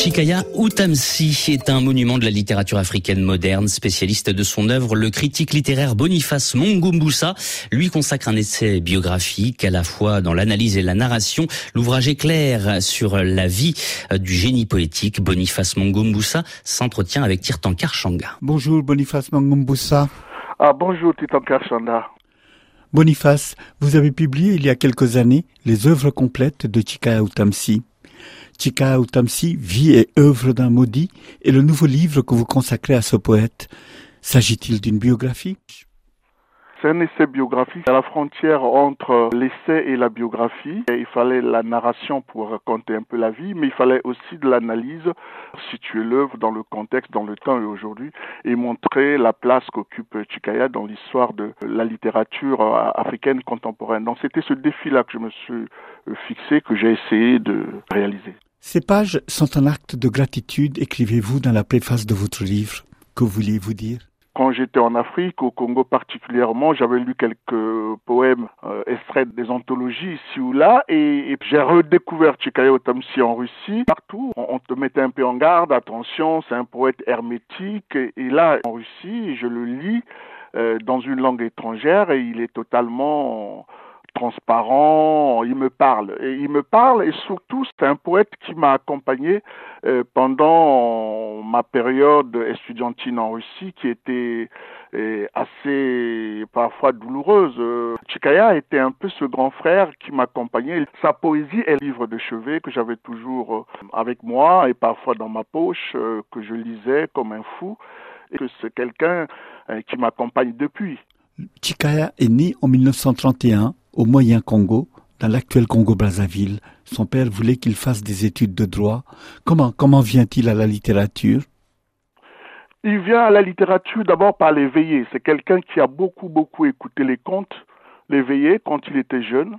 Chikaya Outamsi est un monument de la littérature africaine moderne, spécialiste de son œuvre. Le critique littéraire Boniface Mongumbusa lui consacre un essai biographique à la fois dans l'analyse et la narration. L'ouvrage est clair sur la vie du génie poétique. Boniface Mongumbusa s'entretient avec Tirtankar Shanga. Bonjour Boniface Mongumbusa. Ah, bonjour Tirtankar Shanga. Boniface, vous avez publié il y a quelques années les œuvres complètes de Chikaya Outamsi. Chika Utamsi, Vie et œuvre d'un maudit, est le nouveau livre que vous consacrez à ce poète. S'agit-il d'une biographie? C'est un essai biographique à la frontière entre l'essai et la biographie. il fallait la narration pour raconter un peu la vie, mais il fallait aussi de l'analyse, situer l'œuvre dans le contexte, dans le temps et aujourd'hui, et montrer la place qu'occupe Chikaya dans l'histoire de la littérature africaine contemporaine. Donc c'était ce défi-là que je me suis fixé, que j'ai essayé de réaliser. Ces pages sont un acte de gratitude, écrivez-vous dans la préface de votre livre. Que vouliez-vous dire? Quand j'étais en Afrique, au Congo particulièrement, j'avais lu quelques poèmes euh, extraits des anthologies ici ou là, et, j'ai redécouvert Chikayo Tamsi en Russie. Partout, on, te mettait un peu en garde, attention, c'est un poète hermétique, et, là, en Russie, je le lis euh, dans une langue étrangère, et il est totalement transparent, il me parle. Et il me parle et surtout c'est un poète qui m'a accompagné euh, pendant ma période estudiantine en Russie qui était euh, assez parfois douloureuse. Euh, Chikaya était un peu ce grand frère qui m'accompagnait. Sa poésie est livre de chevet que j'avais toujours avec moi et parfois dans ma poche, que je lisais comme un fou et c'est quelqu'un qui m'accompagne depuis. Chikaya est né en 1931 au Moyen Congo, dans l'actuel Congo-Brazzaville. Son père voulait qu'il fasse des études de droit. Comment, comment vient-il à la littérature? Il vient à la littérature d'abord par l'éveillé. C'est quelqu'un qui a beaucoup, beaucoup écouté les contes, l'éveillé, quand il était jeune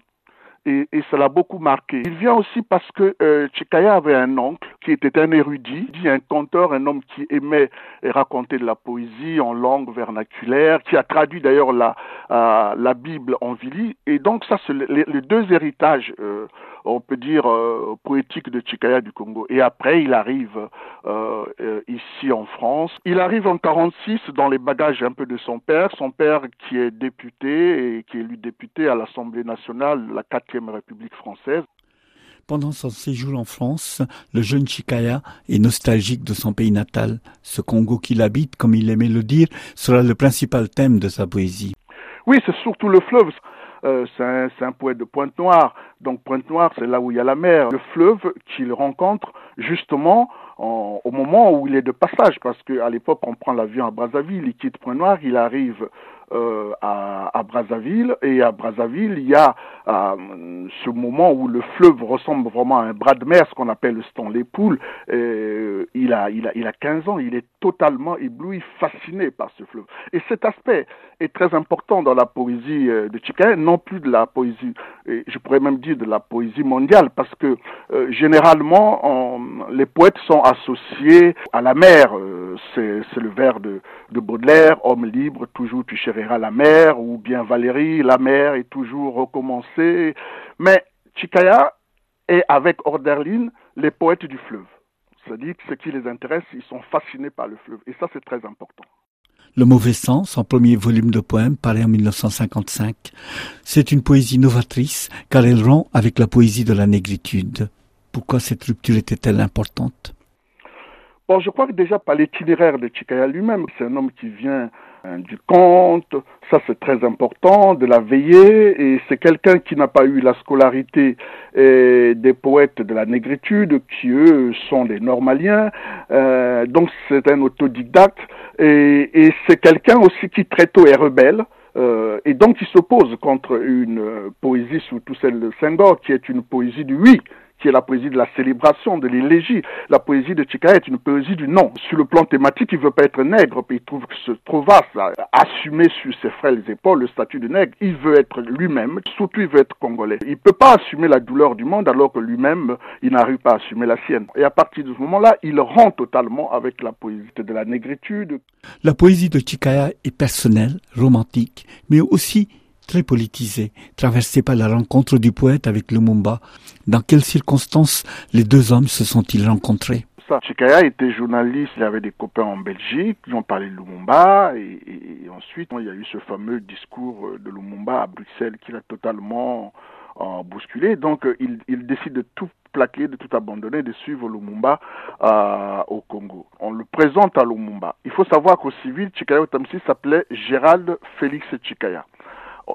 et, et ça l'a beaucoup marqué. Il vient aussi parce que euh, Chikaya avait un oncle qui était un érudit, un conteur, un homme qui aimait raconter de la poésie en langue vernaculaire, qui a traduit d'ailleurs la, euh, la Bible en Vili. Et donc ça, c'est les, deux héritages euh, on peut dire, euh, poétique de Chikaya du Congo. Et après, il arrive euh, euh, ici en France. Il arrive en 46 dans les bagages un peu de son père, son père qui est député et qui est élu député à l'Assemblée nationale, la quatrième République française. Pendant son séjour en France, le jeune Chikaya est nostalgique de son pays natal. Ce Congo qu'il habite, comme il aimait le dire, sera le principal thème de sa poésie. Oui, c'est surtout le fleuve. Euh, c'est un, poète de Pointe-Noire. Donc Pointe-Noire, c'est là où il y a la mer. Le fleuve qu'il rencontre justement au moment où il est de passage, parce qu'à l'époque, on prend l'avion à Brazzaville, il quitte Pointe-Noire, il arrive euh, à, à, Brazzaville. Et à Brazzaville, il y a euh, ce moment où le fleuve ressemble vraiment à un bras de mer, ce qu'on appelle le Stanley Pool. Il, a, a, il a 15 ans, il est totalement ébloui, fasciné par ce fleuve. Et cet aspect est très important dans la poésie euh, de Chicago, non plus de la poésie, je pourrais même dire de la poésie mondiale, parce que euh, généralement, les poètes sont associés à la mer. c'est le vers de, de Baudelaire, Homme libre, toujours tu chéris la mer, ou bien Valérie, la mer est toujours recommencée. Mais Chikaya est avec Orderlin les poètes du fleuve. C'est-à-dire que ce qui les intéresse, ils sont fascinés par le fleuve. Et ça, c'est très important. Le mauvais sens, son premier volume de poèmes, paraît en 1955. C'est une poésie novatrice, car elle rompt avec la poésie de la négritude. Pourquoi cette rupture était-elle importante? Bon, je crois que déjà par l'itinéraire de Chikaya lui-même, c'est un homme qui vient du conte, ça c'est très important, de la veillée, et c'est quelqu'un qui n'a pas eu la scolarité des poètes de la négritude, qui eux sont des normaliens, euh, donc c'est un autodidacte, et, et c'est quelqu'un aussi qui très tôt est rebelle, euh, et donc il s'oppose contre une poésie, surtout celle de Senghor, qui est une poésie du oui, qui est la poésie de la célébration, de l'élégie. La poésie de Chika est une poésie du non. Sur le plan thématique, il veut pas être nègre, puis il trouve que ce Trovas a assumé sur ses frêles épaules le statut de nègre. Il veut être lui-même, surtout il veut être congolais. Il peut pas assumer la douleur du monde alors que lui-même, il n'arrive pas à assumer la sienne. Et à partir de ce moment-là, il rend totalement avec la poésie de la négritude. La poésie de Chikaya est personnelle, romantique, mais aussi très politisée, traversée par la rencontre du poète avec Lumumba. Dans quelles circonstances les deux hommes se sont-ils rencontrés? Chikaya était journaliste, il avait des copains en Belgique, ils ont parlé de Lumumba, et, ensuite il y a eu ce fameux discours de Lumumba à Bruxelles qui l'a totalement euh, bousculé. Donc il, il décide de tout plaqué, de tout abandonner, de suivre Lumumba euh, au Congo. On le présente à Lumumba. Il faut savoir qu'au civil, Chikaya Otamsi s'appelait Gérald Félix Chikaya.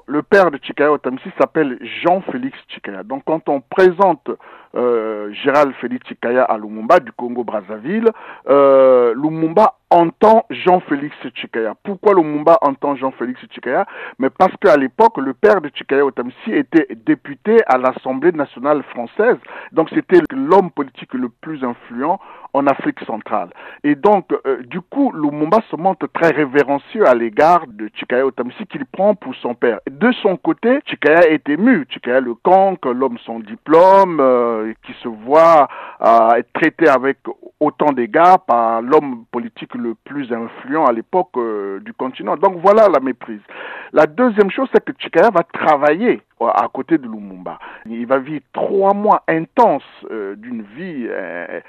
Le père de Chikaya Otamsi s'appelle Jean-Félix Chikaya. Donc quand on présente euh, Gérald Félix Chikaya à Lumumba du Congo-Brazzaville, euh, Lumumba entend Jean-Félix Chikaya. Pourquoi Lumumba entend Jean-Félix Chikaya Mais parce qu'à l'époque, le père de Chikaya Otamsi était député à l'Assemblée nationale française. Donc c'était l'homme politique le plus influent en Afrique centrale. Et donc, euh, du coup, Lumumba se montre très révérencieux à l'égard de Chikaya Otamsi qu'il prend pour son père. De son côté, Chikaya est ému. Chikaya le conque, l'homme sans diplôme, euh, qui se voit euh, être traité avec autant d'égards par l'homme politique le plus influent à l'époque du continent. Donc voilà la méprise. La deuxième chose, c'est que Chikaya va travailler à côté de Lumumba. Il va vivre trois mois intenses euh, d'une vie euh,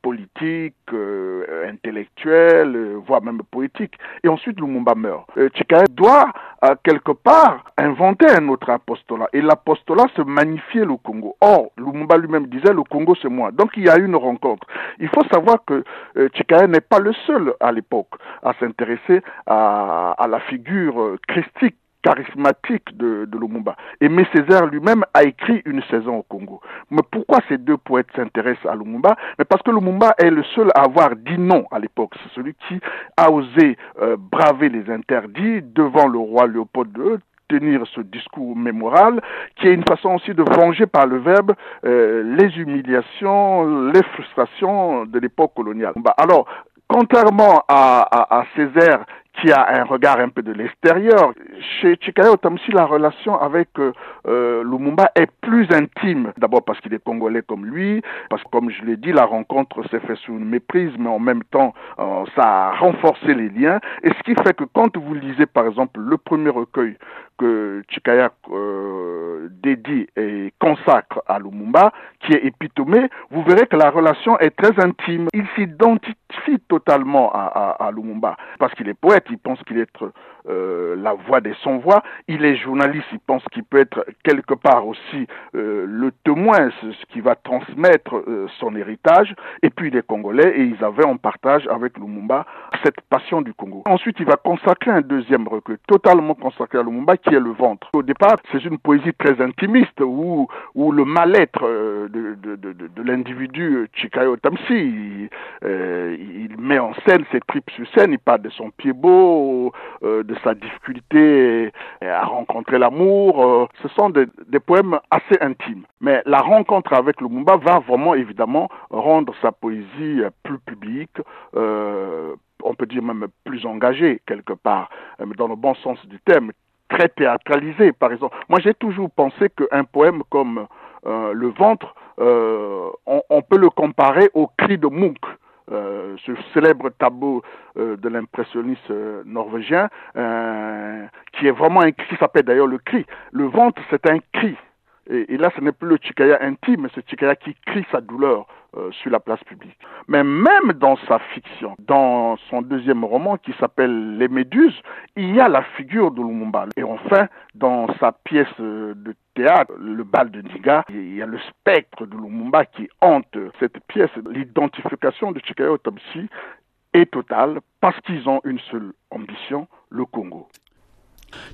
politique, euh, intellectuelle, voire même poétique. Et ensuite, Lumumba meurt. Chikaya doit, quelque part, inventer un autre apostolat. Et l'apostolat, se magnifier le Congo. Or, Lumumba lui-même disait, le Congo, c'est moi. Donc, il y a une rencontre. Il faut savoir que Chikaya n'est pas le seul à l'époque à s'intéresser à, à la figure christique charismatique de, Lumumba. Aimé Césaire lui-même a écrit une saison au Congo. Mais pourquoi ces deux poètes s'intéressent à Lumumba? Mais parce que Lumumba est le seul à avoir dit non à l'époque. C'est celui qui a osé euh, braver les interdits devant le roi Léopold II tenir ce discours mémoral, qui est une façon aussi de venger par le verbe euh, les humiliations, les frustrations de l'époque coloniale. Alors, contrairement à, Césaire qui a un regard un peu de l'extérieur. Chez Chikaya Otamsi, la relation avec euh, euh, Lumumba est plus intime. D'abord parce qu'il est congolais comme lui, parce que comme je l'ai dit, la rencontre s'est faite sous une méprise, mais en même temps, euh, ça a renforcé les liens. Et ce qui fait que quand vous lisez, par exemple, le premier recueil que Chikaya dédie et consacre à Lumumba, qui est épitomé, vous verrez que la relation est très intime. Il s'identifie totalement à, Lumumba, parce qu'il est poète, il pense qu'il est euh, la voix des sans-voix, il est journaliste, il pense qu'il peut être quelque part aussi euh, le témoin, ce qui va transmettre euh, son héritage, et puis il est congolais, et ils avaient en partage avec Lumumba cette passion du Congo. Ensuite, il va consacrer un deuxième recueil, totalement consacré à Lumumba, qui est le ventre. Au départ, c'est une poésie très intimiste, où, où le mal-être de, de, de, l'individu Chikayo Tamsi, il, il, met en scène ses tripes sur scène, il parle de son pied beau, de sa difficulté à rencontrer l'amour. Euh, ce sont des, poèmes assez intimes. Mais la rencontre avec Lumumba va vraiment évidemment rendre sa poésie plus publique, euh, on peut dire même plus engagée quelque part, euh, dans le bon sens du terme, très théâtralisé par exemple. Moi j'ai toujours pensé qu'un poème comme Le ventre, on, on, peut le comparer au cri de Munch. Euh, ce célèbre tableau euh, de l'impressionniste euh, norvégien, qui est vraiment un cri, qui s'appelle d'ailleurs le cri. Le ventre, c'est un cri. Et, là, ce n'est plus le Chikaya intime, mais c'est Chikaya qui crie sa douleur sur la place publique. Mais même dans sa fiction, dans son deuxième roman qui s'appelle Les Méduses, il y a la figure de Lumumba. Et enfin, dans sa pièce de théâtre, le bal de Niga, il y a le spectre de Lumumba qui hante cette pièce. L'identification de Chikaya est totale parce qu'ils ont une seule ambition, le Congo.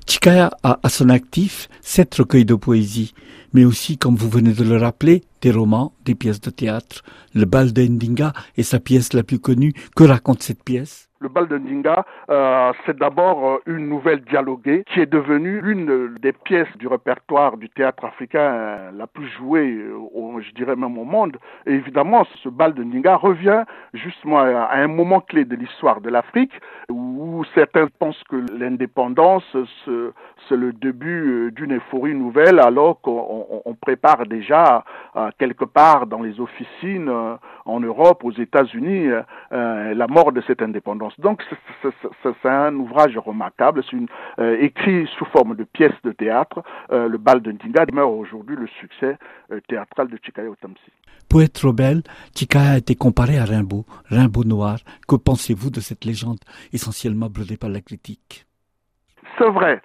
Chikaya a à son actif sept recueils de poésie, mais aussi, comme vous venez de le rappeler, des romans, des pièces de théâtre. Le bal d'Endinga est sa pièce la plus connue. Que raconte cette pièce? Le bal de Ndinga, euh, c'est d'abord euh, une nouvelle dialoguée qui est devenue l'une des pièces du répertoire du théâtre africain euh, la plus jouée, je dirais même au monde. Et évidemment, ce bal de Ndinga revient justement à un moment clé de l'histoire de l'Afrique où certains pensent que l'indépendance, c'est le début d'une euphorie nouvelle alors qu'on prépare déjà quelque part dans les officines en Europe, aux États-Unis, la mort de cette indépendance. Donc c'est un ouvrage remarquable, c'est euh, écrit sous forme de pièce de théâtre. Euh, le bal de Ndinga demeure aujourd'hui le succès euh, théâtral de Chikaya Otamsi. Poète rebelle, Chikaya a été comparé à Rimbaud, Rimbaud noir. Que pensez-vous de cette légende essentiellement brûlée par la critique? C'est vrai.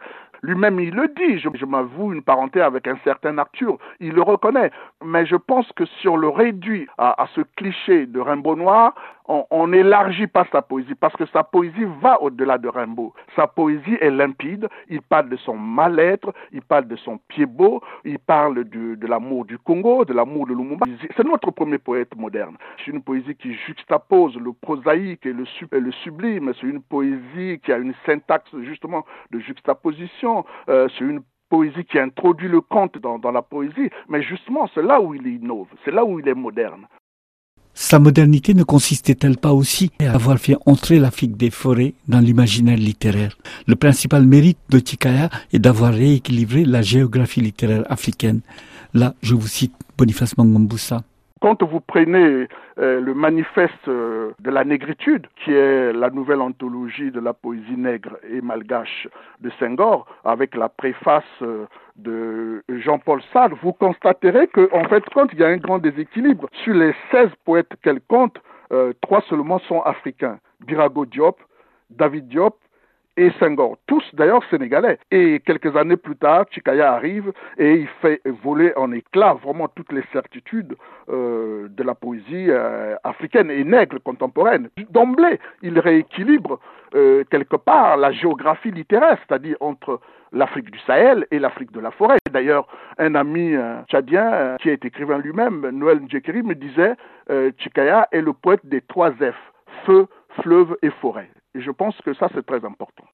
Lui-même, il le dit. Je, m'avoue une parenté avec un certain Arthur. Il le reconnaît. Mais je pense que si on le réduit à, ce cliché de Rimbaud noir, on n'élargit pas sa poésie parce que sa poésie va au-delà de Rimbaud. Sa poésie est limpide. Il parle de son mal-être, il parle de son pied beau, il parle de, l'amour du Congo, de l'amour de Lumumba. C'est notre premier poète moderne. C'est une poésie qui juxtapose le prosaïque et le sublime. C'est une poésie qui a une syntaxe justement de juxtaposition. Euh, c'est une poésie qui introduit le conte dans, la poésie, mais justement c'est là où il innove, c'est là où il est moderne. Sa modernité ne consistait-elle pas aussi à avoir fait entrer l'Afrique des forêts dans l'imaginaire littéraire? Le principal mérite de Tikaya est d'avoir rééquilibré la géographie littéraire africaine. Là, je vous cite Boniface Mangombusa. Quand vous prenez euh, le manifeste euh, de la négritude, qui est la nouvelle anthologie de la poésie nègre et malgache de Senghor, avec la préface euh, de Jean-Paul Sartre, vous constaterez que, en fait, quand il y a un grand déséquilibre, sur les 16 poètes qu'elle compte, trois seulement sont africains. Birago Diop, David Diop et Senghor, tous d'ailleurs sénégalais. Et quelques années plus tard, Chikaya arrive et il fait voler en éclats vraiment toutes les certitudes euh, de la poésie euh, africaine et nègre contemporaine. D'emblée, il rééquilibre euh, quelque part la géographie littéraire, c'est-à-dire entre l'Afrique du Sahel et l'Afrique de la forêt. D'ailleurs, un ami tchadien qui est écrivain lui-même, Noël Ndjekiri, me disait Chikaya est le poète des trois F, feu, fleuve et forêt. Et je pense que ça, c'est très important.